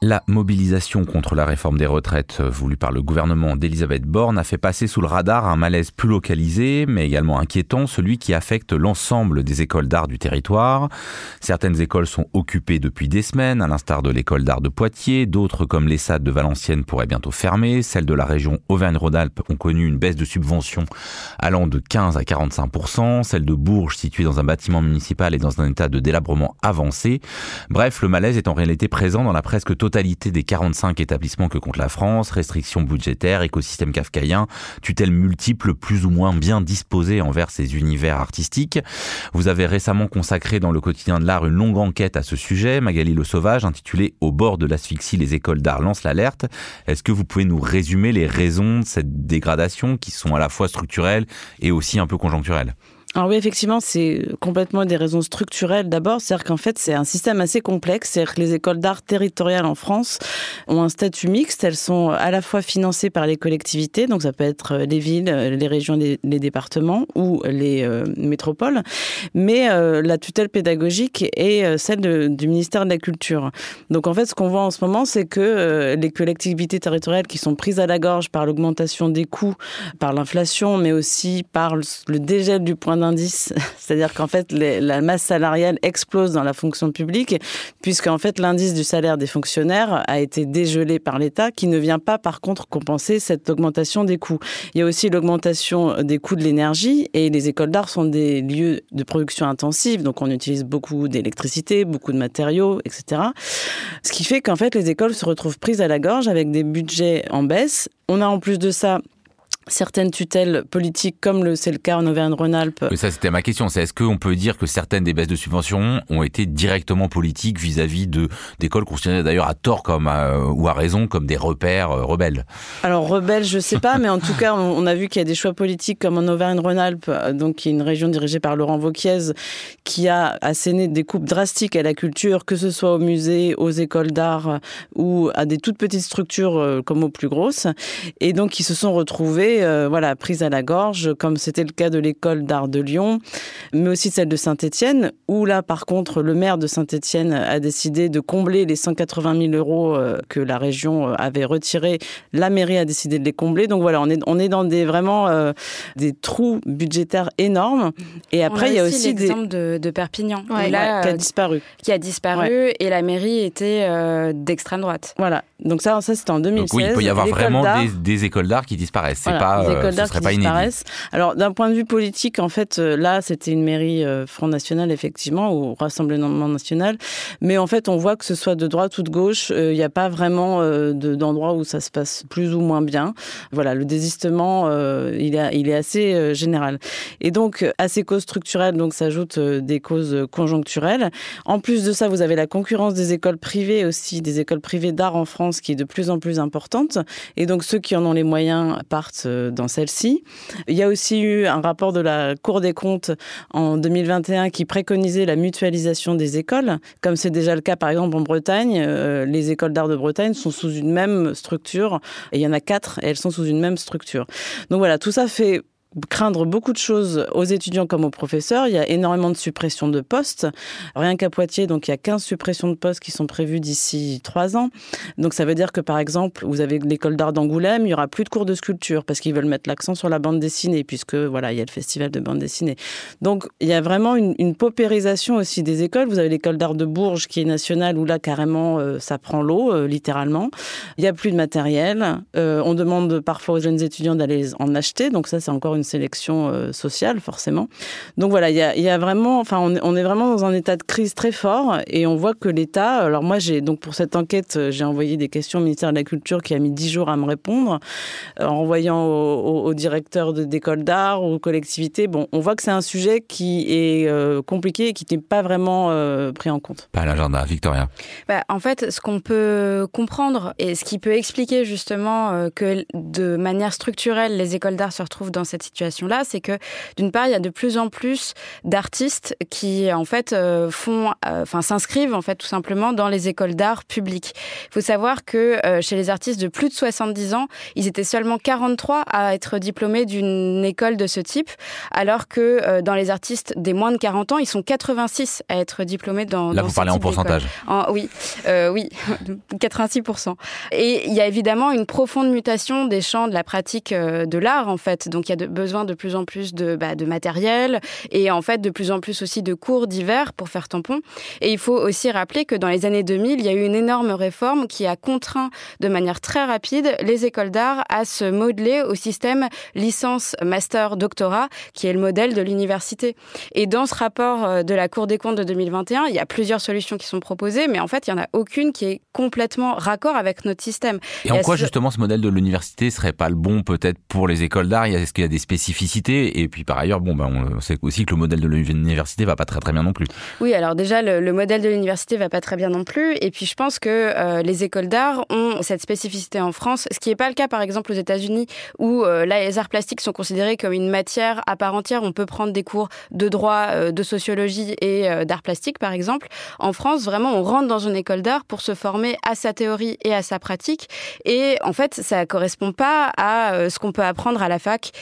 La mobilisation contre la réforme des retraites voulue par le gouvernement d'Elisabeth Borne a fait passer sous le radar un malaise plus localisé, mais également inquiétant, celui qui affecte l'ensemble des écoles d'art du territoire. Certaines écoles sont occupées depuis des semaines, à l'instar de l'école d'art de Poitiers, d'autres comme l'ESSAD de Valenciennes pourraient bientôt fermer, celles de la région Auvergne-Rhône-Alpes ont connu une baisse de subvention allant de 15 à 45%, celle de Bourges située dans un bâtiment municipal et dans un état de délabrement avancé. Bref, le malaise est en réalité présent dans la presque totalité totalité des 45 établissements que compte la France, restrictions budgétaires, écosystème kafkaïen, tutelles multiples plus ou moins bien disposées envers ces univers artistiques. Vous avez récemment consacré dans le quotidien de l'art une longue enquête à ce sujet, Magali Le Sauvage, intitulée Au bord de l'asphyxie, les écoles d'art lancent l'alerte. Est-ce que vous pouvez nous résumer les raisons de cette dégradation qui sont à la fois structurelles et aussi un peu conjoncturelles? Alors oui, effectivement, c'est complètement des raisons structurelles d'abord. C'est-à-dire qu'en fait, c'est un système assez complexe. C'est-à-dire que les écoles d'art territoriales en France ont un statut mixte. Elles sont à la fois financées par les collectivités, donc ça peut être les villes, les régions, les, départements ou les euh, métropoles. Mais euh, la tutelle pédagogique est euh, celle du ministère de la Culture. Donc en fait, ce qu'on voit en ce moment, c'est que les collectivités territoriales qui sont prises à la gorge par l'augmentation des coûts, par l'inflation, mais aussi par le dégel du point c'est-à-dire qu'en fait la masse salariale explose dans la fonction publique, puisqu'en fait l'indice du salaire des fonctionnaires a été dégelé par l'État, qui ne vient pas par contre compenser cette augmentation des coûts. Il y a aussi l'augmentation des coûts de l'énergie, et les écoles d'art sont des lieux de production intensive, donc on utilise beaucoup d'électricité, beaucoup de matériaux, etc. Ce qui fait qu'en fait les écoles se retrouvent prises à la gorge avec des budgets en baisse. On a en plus de ça certaines tutelles politiques, comme c'est le cas en Auvergne-Rhône-Alpes. Mais ça, c'était ma question. C'est est-ce qu'on peut dire que certaines des baisses de subventions ont été directement politiques vis-à-vis de d'écoles considérées d'ailleurs à tort comme ou à raison comme des repères euh, rebelles? Alors rebelles, je sais pas, mais en tout cas, on, a vu qu'il y a des choix politiques comme en Auvergne-Rhône-Alpes, euh, donc qui est une région dirigée par Laurent Vauquiez, qui a asséné des coupes drastiques à la culture, que ce soit au musée, aux écoles d'art euh, ou à des toutes petites structures comme aux plus grosses, et donc qui se sont retrouvés été voilà prise à la gorge, comme c'était le cas de l'école d'art de Lyon, mais aussi celle de Saint-Étienne, où là, par contre, le maire de Saint-Étienne a décidé de combler les 180 000 euros que la région avait retirés. La mairie a décidé de les combler. Donc voilà, on est, on est dans des vraiment des trous budgétaires énormes. Et après, il y a aussi l'exemple de, de, Perpignan, là, qui a disparu. Qui a disparu et la mairie était d'extrême droite. Voilà. Donc ça, ça c'était en 2016. oui, il peut y avoir vraiment des, écoles d'art qui disparaissent. C'est pas, des écoles d'art qui disparaissent. Alors d'un point de vue politique, en fait, euh, là, c'était une mairie euh, Front National effectivement ou Rassemblement National, mais en fait, on voit que ce soit de droite ou de gauche, euh, il n'y a pas vraiment d'endroit où ça se passe plus ou moins bien. Voilà, le désistement, il est, il est assez général. Et donc à ces causes structurelles, donc s'ajoutent des causes conjoncturelles. En plus de ça, vous avez la concurrence des écoles privées aussi, des écoles privées d'art en France qui est de plus en plus importante. Et donc, ceux qui en ont les moyens partent euh, dans celle-ci. Il y a aussi eu un rapport de la Cour des comptes en 2021 qui préconisait la mutualisation des écoles. Comme c'est déjà le cas, par exemple, en Bretagne, euh, les écoles d'art de Bretagne sont sous une même structure. Et il y en a quatre et elles sont sous une même structure. Donc voilà, tout ça fait craindre beaucoup de choses aux étudiants comme aux professeurs. Il y a énormément de suppressions de postes. Rien qu'à Poitiers, donc il y a 15 suppressions de postes qui sont prévues d'ici trois ans. Donc ça veut dire que par exemple, vous avez l'école d'art d'Angoulême, il y aura plus de cours de sculpture parce qu'ils veulent mettre l'accent sur la bande dessinée puisque voilà, il y a le festival de bande dessinée. Donc il y a vraiment une, paupérisation aussi des écoles. Vous avez l'école d'art de Bourges qui est nationale où là carrément euh, ça prend l'eau euh, littéralement. Il y a plus de matériel. Euh, on demande parfois aux jeunes étudiants d'aller en acheter. Donc ça c'est encore une sélection euh, sociale, forcément. Donc voilà, il y a, vraiment, enfin, on est, vraiment dans un état de crise très fort et on voit que l'État, alors moi, j'ai, donc pour cette enquête, euh, j'ai envoyé des questions au ministère de la Culture qui a mis dix jours à me répondre, euh, en envoyant au, directeur d'école d'art, aux collectivités. Bon, on voit que c'est un sujet qui est compliqué et qui n'est pas vraiment pris en compte. Pas l'agenda, Victoria. Bah, en fait, ce qu'on peut comprendre et ce qui peut expliquer justement que de manière structurelle, les écoles d'art se retrouvent dans cette situation-là, c'est que d'une part, il y a de plus en plus d'artistes qui en fait euh, font, euh, enfin s'inscrivent en fait tout simplement dans les écoles d'art publiques. Il faut savoir que euh, chez les artistes de plus de 70 ans, ils étaient seulement 43 à être diplômés d'une école de ce type, alors que dans les artistes des moins de 40 ans, ils sont 86 à être diplômés dans. Là, vous parlez en pourcentage. oui, oui, 86 Et il y a évidemment une profonde mutation des champs de la pratique de l'art en fait. Donc il y a de, besoin de plus en plus de, bah, de matériel et en fait de plus en plus aussi de cours divers pour faire tampon. Et il faut aussi rappeler que dans les années 2000, il y a eu une énorme réforme qui a contraint de manière très rapide les écoles d'art à se modeler au système licence, master, doctorat, qui est le modèle de l'université. Et dans ce rapport euh, de la Cour des comptes de 2021, il y a plusieurs solutions qui sont proposées, mais en fait, il n'y en a aucune qui est complètement raccord avec notre système. Et, en quoi, justement, ce modèle de l'université serait pas le bon, peut-être, pour les écoles d'art? Est-ce qu'il y a des spécificités. Et puis par ailleurs, bon, ben, on sait aussi que le modèle de l'université va pas très très bien non plus. Oui, alors déjà, le, modèle de l'université va pas très bien non plus. Et puis je pense que euh, les écoles d'art ont cette spécificité en France, ce qui n'est pas le cas par exemple aux États-Unis, où euh, là, les arts plastiques sont considérés comme une matière à part entière. On peut prendre des cours de droit, euh, de sociologie et d'art plastique par exemple. En France, vraiment, on rentre dans une école d'art pour se former à sa théorie et à sa pratique. Et en fait, ça correspond pas à ce qu'on peut apprendre à la fac,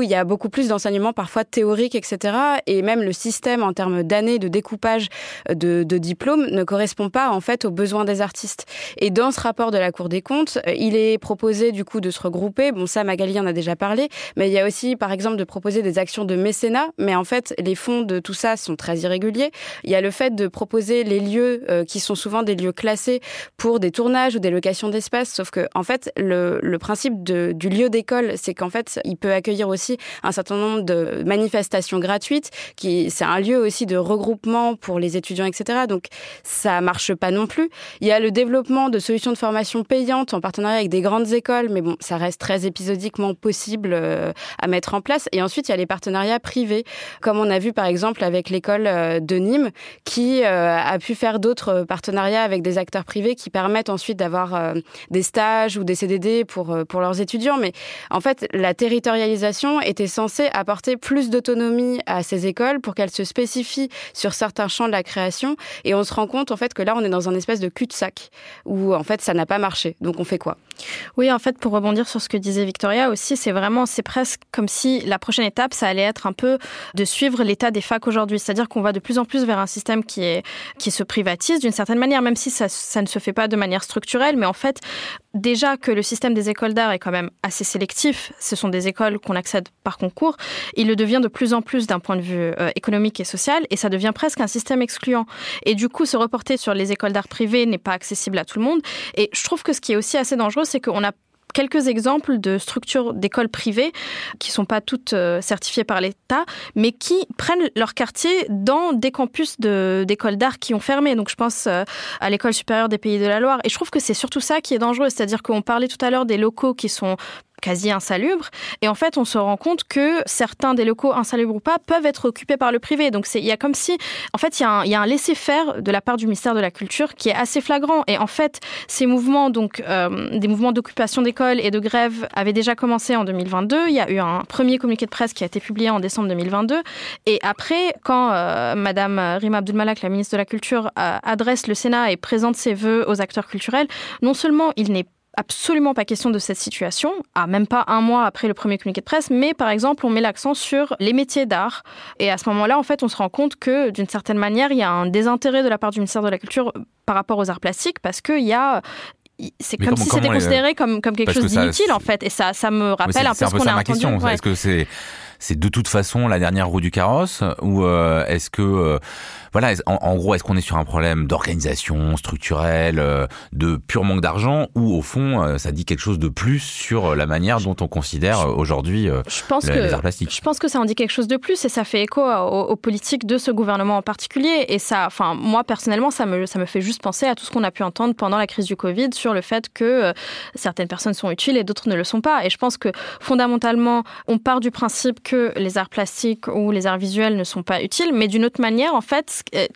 il y a beaucoup plus d'enseignements parfois théoriques, etc. Et même le système en termes d'années de découpage de, de diplômes ne correspond pas en fait aux besoins des artistes. Et dans ce rapport de la Cour des comptes, il est proposé du coup de se regrouper. Bon, ça, Magali en a déjà parlé, mais il y a aussi, par exemple, de proposer des actions de mécénat. Mais en fait, les fonds de tout ça sont très irréguliers. Il y a le fait de proposer les lieux euh, qui sont souvent des lieux classés pour des tournages ou des locations d'espace. Sauf que, en fait, le, principe du lieu d'école, c'est qu'en fait, il peut accueillir aussi un certain nombre de manifestations gratuites, qui c'est un lieu aussi de regroupement pour les étudiants, etc. Donc ça marche pas non plus. Il y a le développement de solutions de formation payantes en partenariat avec des grandes écoles, mais bon, ça reste très épisodiquement possible euh, à mettre en place. Et ensuite, il y a les partenariats privés, comme on a vu par exemple avec l'école euh, de Nîmes, qui euh, a pu faire d'autres partenariats avec des acteurs privés qui permettent ensuite d'avoir des stages ou des CDD pour pour leurs étudiants. Mais en fait, la territorialisation était censée apporter plus d'autonomie à ces écoles pour qu'elles se spécifient sur certains champs de la création. Et on se rend compte en fait que là, on est dans un espèce de cul-de-sac où en fait ça n'a pas marché. Donc on fait quoi? Oui, en fait, pour rebondir sur ce que disait Victoria aussi, c'est vraiment, c'est presque comme si la prochaine étape, ça allait être un peu de suivre l'état des facs aujourd'hui. C'est-à-dire qu'on va de plus en plus vers un système qui est qui se privatise d'une certaine manière, même si ça, ne se fait pas de manière structurelle. Mais en fait, déjà que le système des écoles d'art est quand même assez sélectif, ce sont des écoles qu'on accède par concours, il le devient de plus en plus d'un point de vue euh, économique et social, et ça devient presque un système excluant. Et du coup, se reporter sur les écoles d'art privées n'est pas accessible à tout le monde. Et je trouve que ce qui est aussi assez dangereux, c'est qu'on a quelques exemples de structures d'écoles privées qui sont pas toutes euh, certifiées par l'État, mais qui prennent leur quartier dans des campus d'écoles d'art qui ont fermé. Donc je pense euh, à l'école supérieure des Pays de la Loire. Et je trouve que c'est surtout ça qui est dangereux, c'est-à-dire qu'on parlait tout à l'heure des locaux qui sont quasi insalubre. Et en fait, on se rend compte que certains des locaux, insalubres ou pas, peuvent être occupés par le privé. Donc, il y a comme si, en fait, il y a un, laisser-faire de la part du ministère de la Culture qui est assez flagrant. Et en fait, ces mouvements, donc, euh, des mouvements d'occupation d'écoles et de grève avaient déjà commencé en 2022. Il y a eu un premier communiqué de presse qui a été publié en décembre 2022. Et après, quand euh, Madame Rima Abdulmalak, la ministre de la Culture, euh, adresse le Sénat et présente ses vœux aux acteurs culturels, non seulement il n'est absolument pas question de cette situation, à même pas un mois après le premier communiqué de presse, mais par exemple, on met l'accent sur les métiers d'art. Et à ce moment-là, en fait, on se rend compte que d'une certaine manière, il y a un désintérêt de la part du ministère de la Culture par rapport aux arts plastiques, parce qu'il y a c'est comme si c'était considéré comme, comme quelque chose d'inutile en fait et ça ça me rappelle un peu ce qu'on a entendu. Est-ce que c'est c'est de toute façon la dernière roue du carrosse ou euh, est-ce que euh, voilà, en, gros, est-ce qu'on est sur un problème d'organisation structurelle, euh, de pur manque d'argent, ou au fond, ça dit quelque chose de plus sur la manière dont on considère aujourd'hui les arts plastiques? Je pense que ça en dit quelque chose de plus et ça fait écho aux, politiques de ce gouvernement en particulier. Et ça, enfin, moi personnellement, ça me, ça me fait juste penser à tout ce qu'on a pu entendre pendant la crise du Covid sur le fait que certaines personnes sont utiles et d'autres ne le sont pas. Et je pense que fondamentalement, on part du principe que les arts plastiques ou les arts visuels ne sont pas utiles, mais d'une autre manière, en fait, euh,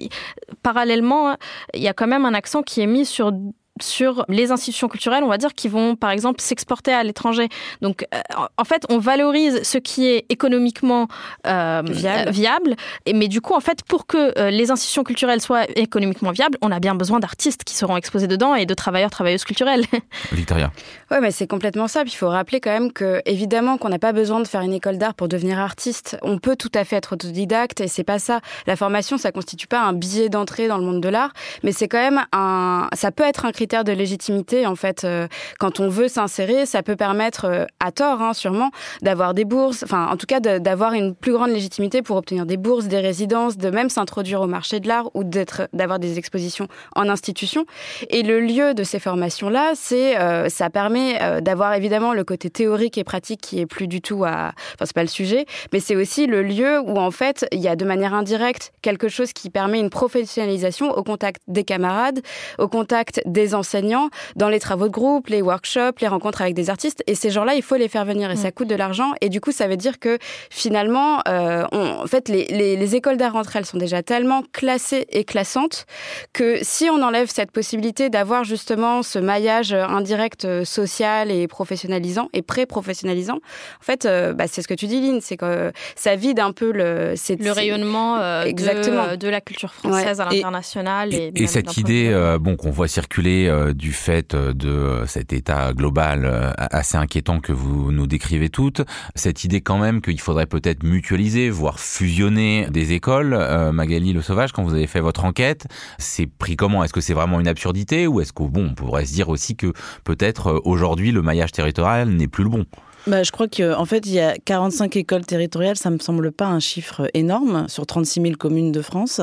parallèlement, il y a quand même un accent qui est mis sur sur les institutions culturelles, on va dire, qui vont, par exemple, s'exporter à l'étranger. Donc, euh, en fait, on valorise ce qui est économiquement euh, viable. Et, mais du coup, en fait, pour que euh, les institutions culturelles soient économiquement viables, on a bien besoin d'artistes qui seront exposés dedans et de travailleurs, travailleuses culturelles. Victoria. Oui, mais c'est complètement ça. Puis il faut rappeler quand même que, évidemment, qu'on n'a pas besoin de faire une école d'art pour devenir artiste. On peut tout à fait être autodidacte et c'est pas ça. La formation, ça constitue pas un billet d'entrée dans le monde de l'art, mais c'est quand même un, ça peut être un critère de légitimité. En fait, euh, quand on veut s'insérer, ça peut permettre, euh, à tort hein, sûrement, d'avoir des bourses, enfin en tout cas d'avoir une plus grande légitimité pour obtenir des bourses, des résidences, de même s'introduire au marché de l'art ou d'être, d'avoir des expositions en institution. Et le lieu de ces formations-là, c'est, euh, ça permet d'avoir évidemment le côté théorique et pratique qui est plus du tout à, enfin c'est pas le sujet, mais c'est aussi le lieu où en fait il y a de manière indirecte quelque chose qui permet une professionnalisation au contact des camarades, au contact des enseignants dans les travaux de groupe, les workshops, les rencontres avec des artistes. Et ces gens-là, il faut les faire venir et ça coûte de l'argent. Et du coup, ça veut dire que finalement, euh, en fait, les, les, écoles d'art entre elles sont déjà tellement classées et classantes que si on enlève cette possibilité d'avoir justement ce maillage indirect euh, social et professionnalisant et pré-professionnalisant, en fait, euh, bah, c'est ce que tu dis, Lynn, c'est que ça vide un peu le... Le rayonnement De, de, la culture française à l'international. Et, et, cette idée, bon, qu'on voit circuler euh, du fait euh, de euh, cet état global assez inquiétant que vous nous décrivez toutes, cette idée quand même qu'il faudrait peut-être mutualiser, voire fusionner des écoles. Magali Le Sauvage, quand vous avez fait votre enquête, c'est pris comment? Est-ce que c'est vraiment une absurdité ou est-ce qu'on bon, on pourrait se dire aussi que peut-être aujourd'hui le maillage territorial n'est plus le bon? Bah, je crois qu'en fait, il y a 45 écoles territoriales. Ça me semble pas un chiffre énorme sur 36 000 communes de France.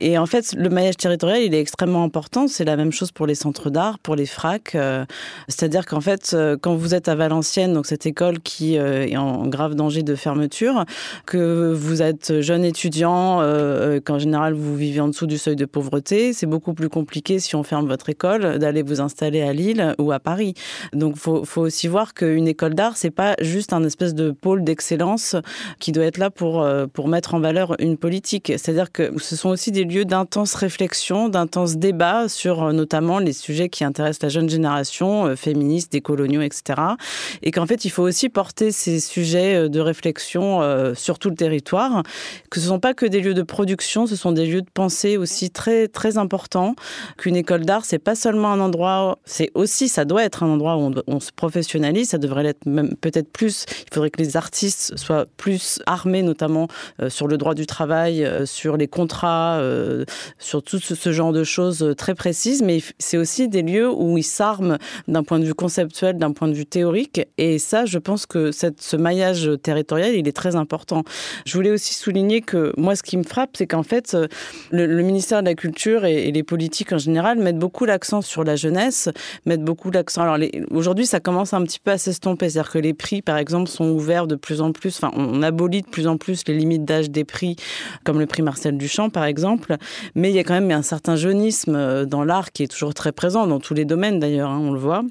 Et en fait, le maillage territorial, il est extrêmement important. C'est la même chose pour les centres d'art, pour les FRAC. Euh, c'est-à-dire qu'en fait, euh, quand vous êtes à Valenciennes, donc cette école qui euh, est en grave danger de fermeture, que vous êtes jeune étudiant, qu'en général vous vivez en dessous du seuil de pauvreté, c'est beaucoup plus compliqué si on ferme votre école d'aller vous installer à Lille ou à Paris. Donc, faut, faut aussi voir qu'une école d'art, c'est pas juste un espèce de pôle d'excellence qui doit être là pour, euh, pour mettre en valeur une politique. C'est-à-dire que ce sont aussi des lieux d'intense réflexion, d'intense débat sur euh, notamment les sujets qui intéressent la jeune génération, euh, féministe, décoloniaux, etc. Et qu'en fait, il faut aussi porter ces sujets de réflexion sur tout le territoire, que ce ne sont pas que des lieux de production, ce sont des lieux de pensée aussi très, très importants, qu'une école d'art, c'est pas seulement un endroit, c'est aussi, ça doit être un endroit où on, on se professionnalise, ça devrait l'être même peut-être plus, il faudrait que les artistes soient plus armés, notamment euh, sur le droit du travail, euh, sur les contrats, euh, sur tout ce, genre de choses très précises. Mais c'est aussi des lieux où ils s'arment d'un point de vue conceptuel, d'un point de vue théorique. Et ça, je pense que ce maillage territorial, il est très important. Je voulais aussi souligner que moi, ce qui me frappe, c'est qu'en fait, le, ministère de la Culture et, les politiques en général mettent beaucoup l'accent sur la jeunesse, mettent beaucoup l'accent. Alors aujourd'hui, ça commence un petit peu à s'estomper, c'est-à-dire que les prix, par exemple, sont ouverts de plus en plus. Enfin, on abolit de plus en plus les limites d'âge des prix, comme le prix Marcel Duchamp, par exemple. Mais il y a quand même un certain jeunisme euh, dans l'art qui est toujours très présent, dans tous les domaines d'ailleurs, hein, on le voit.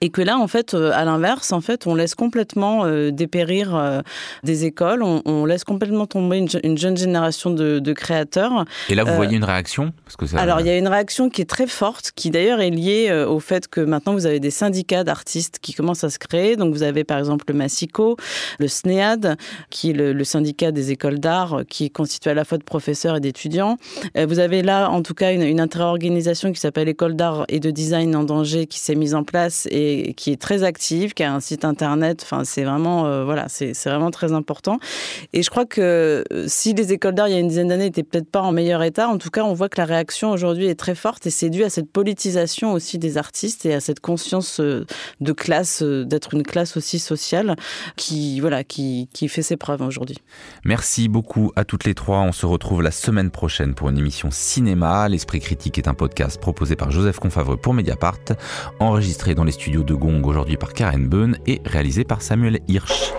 Et que là, en fait, euh, à l'inverse, en fait, on laisse complètement euh, dépérir euh, des écoles, on, laisse complètement tomber une, jeune génération de, créateurs. Et là, vous voyez une réaction? Parce que Alors, il y a une réaction qui est très forte, qui d'ailleurs est liée au fait que maintenant, vous avez des syndicats d'artistes qui commencent à se créer. Donc, vous avez par exemple le Massico, le SNEAD, qui est le, syndicat des écoles d'art, qui est constitué à la fois de professeurs et d'étudiants. Vous avez là, en tout cas, une, une interorganisation qui s'appelle École d'art et de design en danger, qui s'est mise en place et qui est très active, qui a un site internet. Enfin, c'est vraiment, euh, voilà, c'est vraiment très important. Et je crois que euh, si les écoles d'art il y a une dizaine d'années n'étaient peut-être pas en meilleur état, en tout cas, on voit que la réaction aujourd'hui est très forte et c'est dû à cette politisation aussi des artistes et à cette conscience euh, de classe, d'être une classe aussi sociale qui, voilà, qui, qui fait ses preuves aujourd'hui. Merci beaucoup à toutes les trois. On se retrouve la semaine prochaine pour une émission cinéma. L'Esprit critique est un podcast proposé par Joseph Confavreux pour Mediapart, enregistré dans les studios de Gong aujourd'hui par Karen Beun et réalisé par Samuel Hirsch.